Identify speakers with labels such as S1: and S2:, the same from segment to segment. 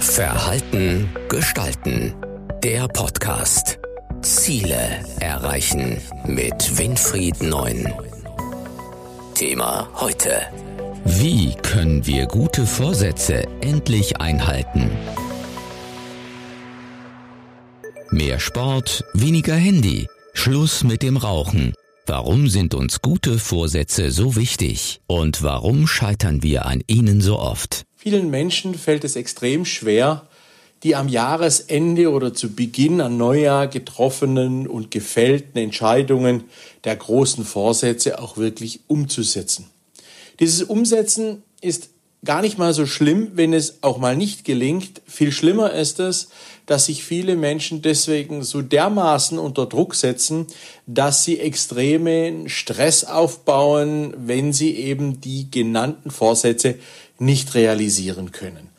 S1: Verhalten gestalten. Der Podcast. Ziele erreichen mit Winfried Neun. Thema heute. Wie können wir gute Vorsätze endlich einhalten? Mehr Sport, weniger Handy, Schluss mit dem Rauchen. Warum sind uns gute Vorsätze so wichtig? Und warum scheitern wir an ihnen so oft?
S2: Vielen Menschen fällt es extrem schwer, die am Jahresende oder zu Beginn an Neujahr getroffenen und gefällten Entscheidungen der großen Vorsätze auch wirklich umzusetzen. Dieses Umsetzen ist gar nicht mal so schlimm, wenn es auch mal nicht gelingt. Viel schlimmer ist es, dass sich viele Menschen deswegen so dermaßen unter Druck setzen, dass sie extremen Stress aufbauen, wenn sie eben die genannten Vorsätze nicht realisieren können.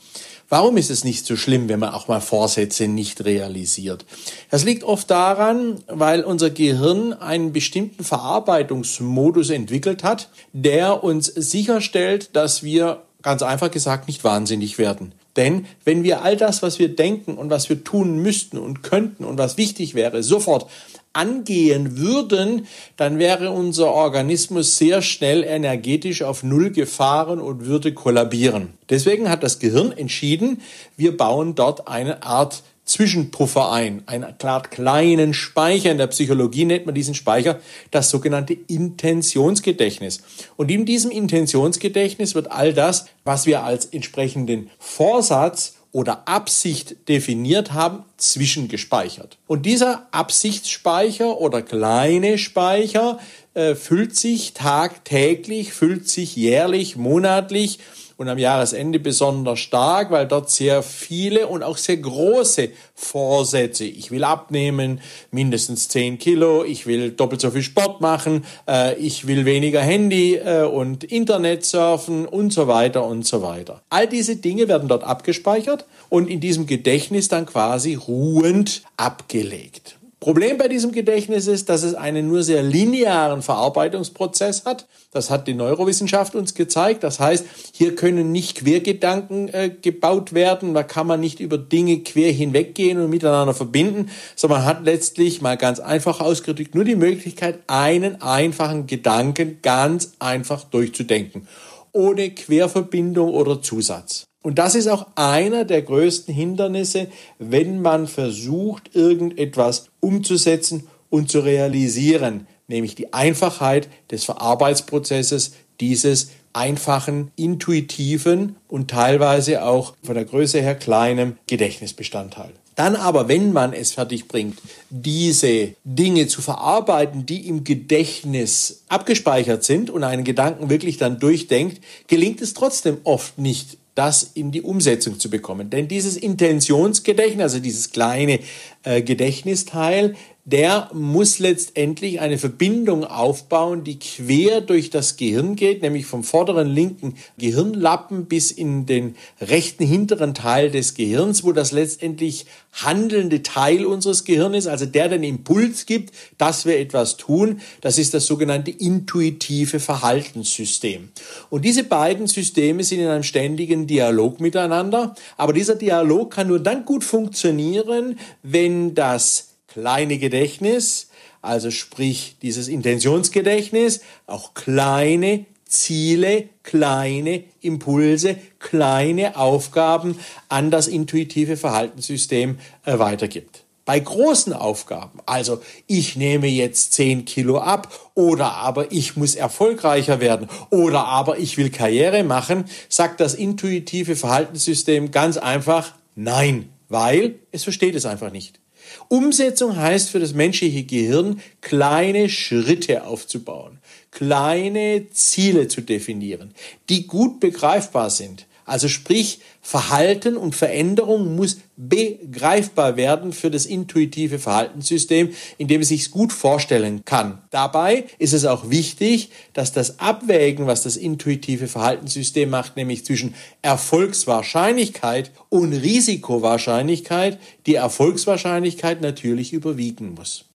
S2: Warum ist es nicht so schlimm, wenn man auch mal Vorsätze nicht realisiert? Das liegt oft daran, weil unser Gehirn einen bestimmten Verarbeitungsmodus entwickelt hat, der uns sicherstellt, dass wir ganz einfach gesagt nicht wahnsinnig werden. Denn wenn wir all das, was wir denken und was wir tun müssten und könnten und was wichtig wäre, sofort angehen würden, dann wäre unser Organismus sehr schnell energetisch auf Null gefahren und würde kollabieren. Deswegen hat das Gehirn entschieden, wir bauen dort eine Art Zwischenpuffer ein, einen kleinen Speicher. In der Psychologie nennt man diesen Speicher das sogenannte Intentionsgedächtnis. Und in diesem Intentionsgedächtnis wird all das, was wir als entsprechenden Vorsatz oder Absicht definiert haben, zwischengespeichert. Und dieser Absichtsspeicher oder kleine Speicher äh, füllt sich tagtäglich, füllt sich jährlich, monatlich und am Jahresende besonders stark, weil dort sehr viele und auch sehr große Vorsätze, ich will abnehmen, mindestens 10 Kilo, ich will doppelt so viel Sport machen, äh, ich will weniger Handy äh, und Internet surfen und so weiter und so weiter. All diese Dinge werden dort abgespeichert und in diesem Gedächtnis dann quasi ruhend abgelegt. Problem bei diesem Gedächtnis ist, dass es einen nur sehr linearen Verarbeitungsprozess hat. Das hat die Neurowissenschaft uns gezeigt. Das heißt, hier können nicht Quergedanken äh, gebaut werden. Da kann man nicht über Dinge quer hinweggehen und miteinander verbinden, sondern man hat letztlich mal ganz einfach ausgedrückt nur die Möglichkeit, einen einfachen Gedanken ganz einfach durchzudenken. Ohne Querverbindung oder Zusatz. Und das ist auch einer der größten Hindernisse, wenn man versucht, irgendetwas umzusetzen und zu realisieren, nämlich die Einfachheit des Verarbeitsprozesses dieses einfachen, intuitiven und teilweise auch von der Größe her kleinen Gedächtnisbestandteil. Dann aber, wenn man es fertig bringt, diese Dinge zu verarbeiten, die im Gedächtnis abgespeichert sind und einen Gedanken wirklich dann durchdenkt, gelingt es trotzdem oft nicht das in die Umsetzung zu bekommen. Denn dieses Intentionsgedächtnis, also dieses kleine äh, Gedächtnisteil, der muss letztendlich eine Verbindung aufbauen, die quer durch das Gehirn geht, nämlich vom vorderen linken Gehirnlappen bis in den rechten hinteren Teil des Gehirns, wo das letztendlich handelnde Teil unseres Gehirns, also der den Impuls gibt, dass wir etwas tun, das ist das sogenannte intuitive Verhaltenssystem. Und diese beiden Systeme sind in einem ständigen Dialog miteinander, aber dieser Dialog kann nur dann gut funktionieren, wenn das kleine Gedächtnis, also sprich dieses Intentionsgedächtnis, auch kleine Ziele, kleine Impulse, kleine Aufgaben an das intuitive Verhaltenssystem äh, weitergibt. Bei großen Aufgaben, also ich nehme jetzt 10 Kilo ab oder aber ich muss erfolgreicher werden oder aber ich will Karriere machen, sagt das intuitive Verhaltenssystem ganz einfach Nein, weil es versteht es einfach nicht. Umsetzung heißt für das menschliche Gehirn, kleine Schritte aufzubauen, kleine Ziele zu definieren, die gut begreifbar sind. Also sprich, Verhalten und Veränderung muss begreifbar werden für das intuitive Verhaltenssystem, in dem es sich gut vorstellen kann. Dabei ist es auch wichtig, dass das Abwägen, was das intuitive Verhaltenssystem macht, nämlich zwischen Erfolgswahrscheinlichkeit und Risikowahrscheinlichkeit, die Erfolgswahrscheinlichkeit natürlich überwiegen muss.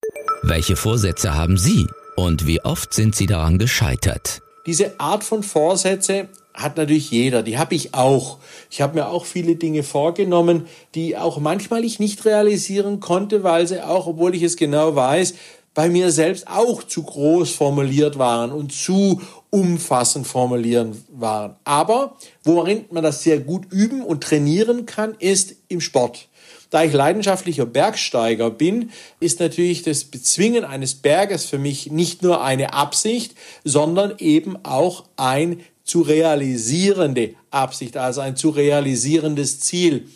S1: Welche Vorsätze haben Sie und wie oft sind Sie daran gescheitert?
S2: Diese Art von Vorsätze hat natürlich jeder, die habe ich auch. Ich habe mir auch viele Dinge vorgenommen, die auch manchmal ich nicht realisieren konnte, weil sie auch, obwohl ich es genau weiß, bei mir selbst auch zu groß formuliert waren und zu umfassend formulieren waren. Aber worin man das sehr gut üben und trainieren kann, ist im Sport. Da ich leidenschaftlicher Bergsteiger bin, ist natürlich das Bezwingen eines Berges für mich nicht nur eine Absicht, sondern eben auch ein zu realisierende Absicht, also ein zu realisierendes Ziel.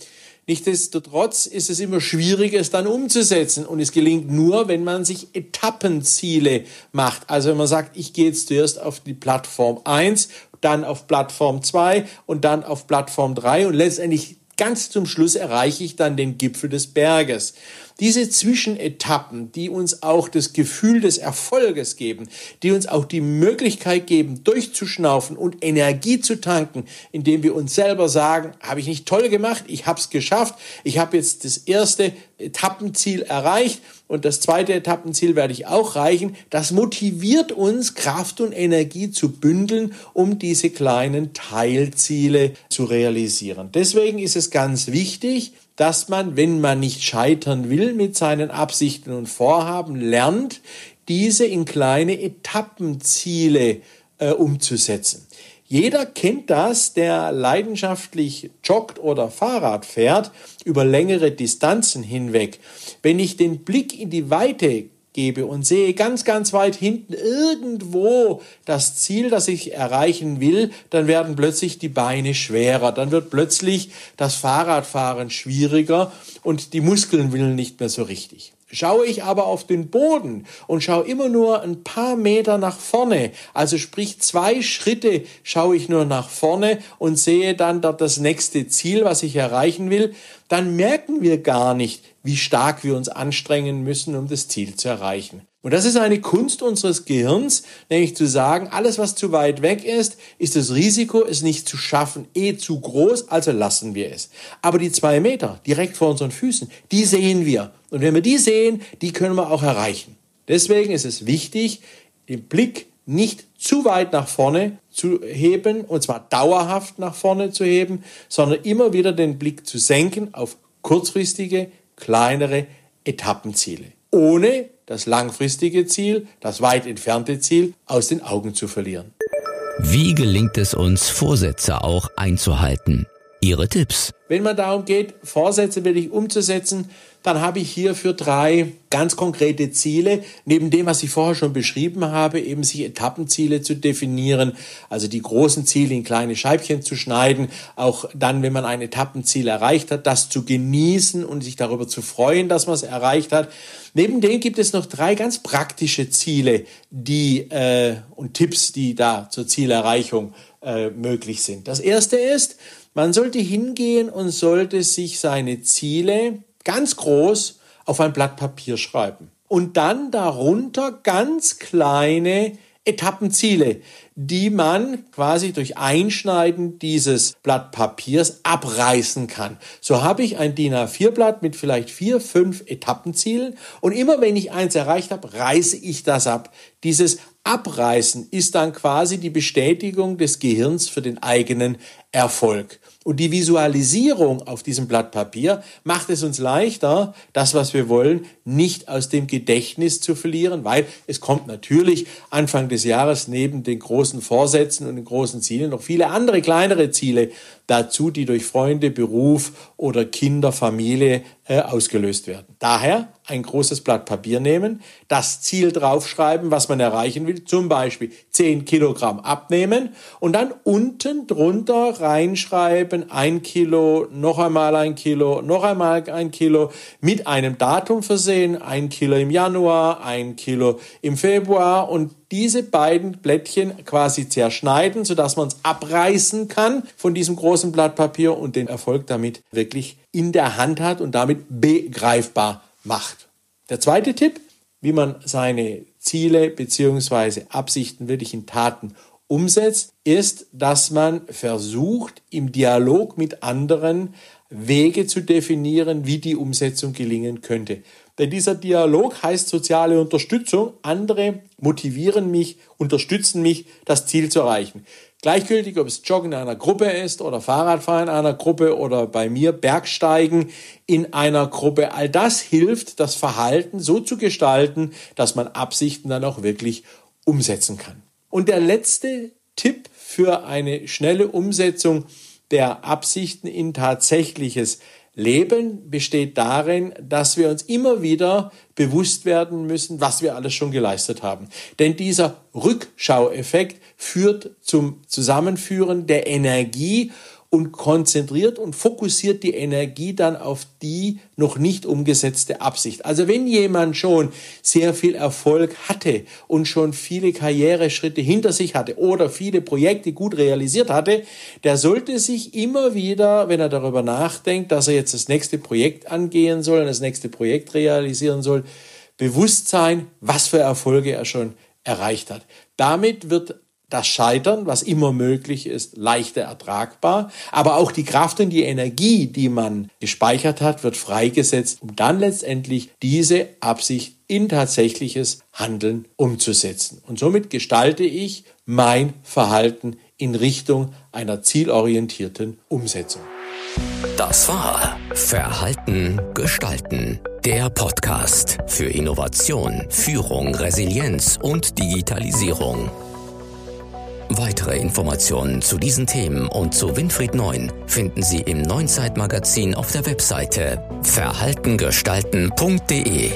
S2: Nichtsdestotrotz ist es immer schwierig, es dann umzusetzen. Und es gelingt nur, wenn man sich Etappenziele macht. Also wenn man sagt, ich gehe jetzt zuerst auf die Plattform 1, dann auf Plattform 2 und dann auf Plattform 3 und letztendlich ganz zum Schluss erreiche ich dann den Gipfel des Berges. Diese Zwischenetappen, die uns auch das Gefühl des Erfolges geben, die uns auch die Möglichkeit geben, durchzuschnaufen und Energie zu tanken, indem wir uns selber sagen, habe ich nicht toll gemacht, ich habe es geschafft, ich habe jetzt das erste Etappenziel erreicht und das zweite Etappenziel werde ich auch erreichen. Das motiviert uns, Kraft und Energie zu bündeln, um diese kleinen Teilziele zu realisieren. Deswegen ist es ganz wichtig, dass man, wenn man nicht scheitern will mit seinen Absichten und Vorhaben, lernt, diese in kleine Etappenziele äh, umzusetzen. Jeder kennt das, der leidenschaftlich joggt oder Fahrrad fährt über längere Distanzen hinweg. Wenn ich den Blick in die Weite gebe und sehe ganz, ganz weit hinten irgendwo das Ziel, das ich erreichen will, dann werden plötzlich die Beine schwerer, dann wird plötzlich das Fahrradfahren schwieriger und die Muskeln willen nicht mehr so richtig. Schaue ich aber auf den Boden und schaue immer nur ein paar Meter nach vorne, also sprich zwei Schritte schaue ich nur nach vorne und sehe dann dort das nächste Ziel, was ich erreichen will, dann merken wir gar nicht, wie stark wir uns anstrengen müssen, um das Ziel zu erreichen. Und das ist eine Kunst unseres Gehirns, nämlich zu sagen, alles, was zu weit weg ist, ist das Risiko, es nicht zu schaffen, eh zu groß, also lassen wir es. Aber die zwei Meter direkt vor unseren Füßen, die sehen wir. Und wenn wir die sehen, die können wir auch erreichen. Deswegen ist es wichtig, den Blick nicht zu weit nach vorne zu heben, und zwar dauerhaft nach vorne zu heben, sondern immer wieder den Blick zu senken auf kurzfristige, kleinere Etappenziele, ohne das langfristige Ziel, das weit entfernte Ziel aus den Augen zu verlieren.
S1: Wie gelingt es uns, Vorsätze auch einzuhalten? Ihre Tipps.
S2: Wenn man darum geht, Vorsätze wirklich umzusetzen, dann habe ich hierfür drei ganz konkrete Ziele, neben dem, was ich vorher schon beschrieben habe, eben sich Etappenziele zu definieren, also die großen Ziele in kleine Scheibchen zu schneiden, auch dann, wenn man ein Etappenziel erreicht hat, das zu genießen und sich darüber zu freuen, dass man es erreicht hat. Neben dem gibt es noch drei ganz praktische Ziele, die äh, und Tipps, die da zur Zielerreichung äh, möglich sind. Das erste ist, man sollte hingehen und sollte sich seine Ziele ganz groß auf ein Blatt Papier schreiben. Und dann darunter ganz kleine Etappenziele, die man quasi durch Einschneiden dieses Blatt Papiers abreißen kann. So habe ich ein DIN A4-Blatt mit vielleicht vier, fünf Etappenzielen und immer wenn ich eins erreicht habe, reiße ich das ab. Dieses Abreißen ist dann quasi die Bestätigung des Gehirns für den eigenen Erfolg. Und die Visualisierung auf diesem Blatt Papier macht es uns leichter, das, was wir wollen, nicht aus dem Gedächtnis zu verlieren, weil es kommt natürlich Anfang des Jahres neben den großen Vorsätzen und den großen Zielen noch viele andere kleinere Ziele dazu, die durch Freunde, Beruf oder Kinder, Familie äh, ausgelöst werden. Daher ein großes Blatt Papier nehmen, das Ziel draufschreiben, was man erreichen will, zum Beispiel 10 Kilogramm abnehmen und dann unten drunter reinschreiben, ein Kilo, noch einmal ein Kilo, noch einmal ein Kilo, mit einem Datum versehen, ein Kilo im Januar, ein Kilo im Februar und diese beiden Blättchen quasi zerschneiden, sodass man es abreißen kann von diesem großen Blatt Papier und den Erfolg damit wirklich in der Hand hat und damit begreifbar macht. Der zweite Tipp, wie man seine Ziele bzw. Absichten wirklich in Taten umsetzt, ist, dass man versucht, im Dialog mit anderen Wege zu definieren, wie die Umsetzung gelingen könnte. Denn dieser Dialog heißt soziale Unterstützung. Andere motivieren mich, unterstützen mich, das Ziel zu erreichen. Gleichgültig, ob es Joggen in einer Gruppe ist oder Fahrradfahren in einer Gruppe oder bei mir Bergsteigen in einer Gruppe. All das hilft, das Verhalten so zu gestalten, dass man Absichten dann auch wirklich umsetzen kann. Und der letzte Tipp für eine schnelle Umsetzung der Absichten in tatsächliches Leben besteht darin, dass wir uns immer wieder bewusst werden müssen, was wir alles schon geleistet haben. Denn dieser Rückschaueffekt führt zum Zusammenführen der Energie und konzentriert und fokussiert die Energie dann auf die noch nicht umgesetzte Absicht. Also wenn jemand schon sehr viel Erfolg hatte und schon viele Karriereschritte hinter sich hatte oder viele Projekte gut realisiert hatte, der sollte sich immer wieder, wenn er darüber nachdenkt, dass er jetzt das nächste Projekt angehen soll, das nächste Projekt realisieren soll, bewusst sein, was für Erfolge er schon erreicht hat. Damit wird das Scheitern, was immer möglich ist, leichter ertragbar. Aber auch die Kraft und die Energie, die man gespeichert hat, wird freigesetzt, um dann letztendlich diese Absicht in tatsächliches Handeln umzusetzen. Und somit gestalte ich mein Verhalten in Richtung einer zielorientierten Umsetzung.
S1: Das war Verhalten gestalten. Der Podcast für Innovation, Führung, Resilienz und Digitalisierung. Weitere Informationen zu diesen Themen und zu Winfried Neun finden Sie im Neunzeitmagazin auf der Webseite verhaltengestalten.de.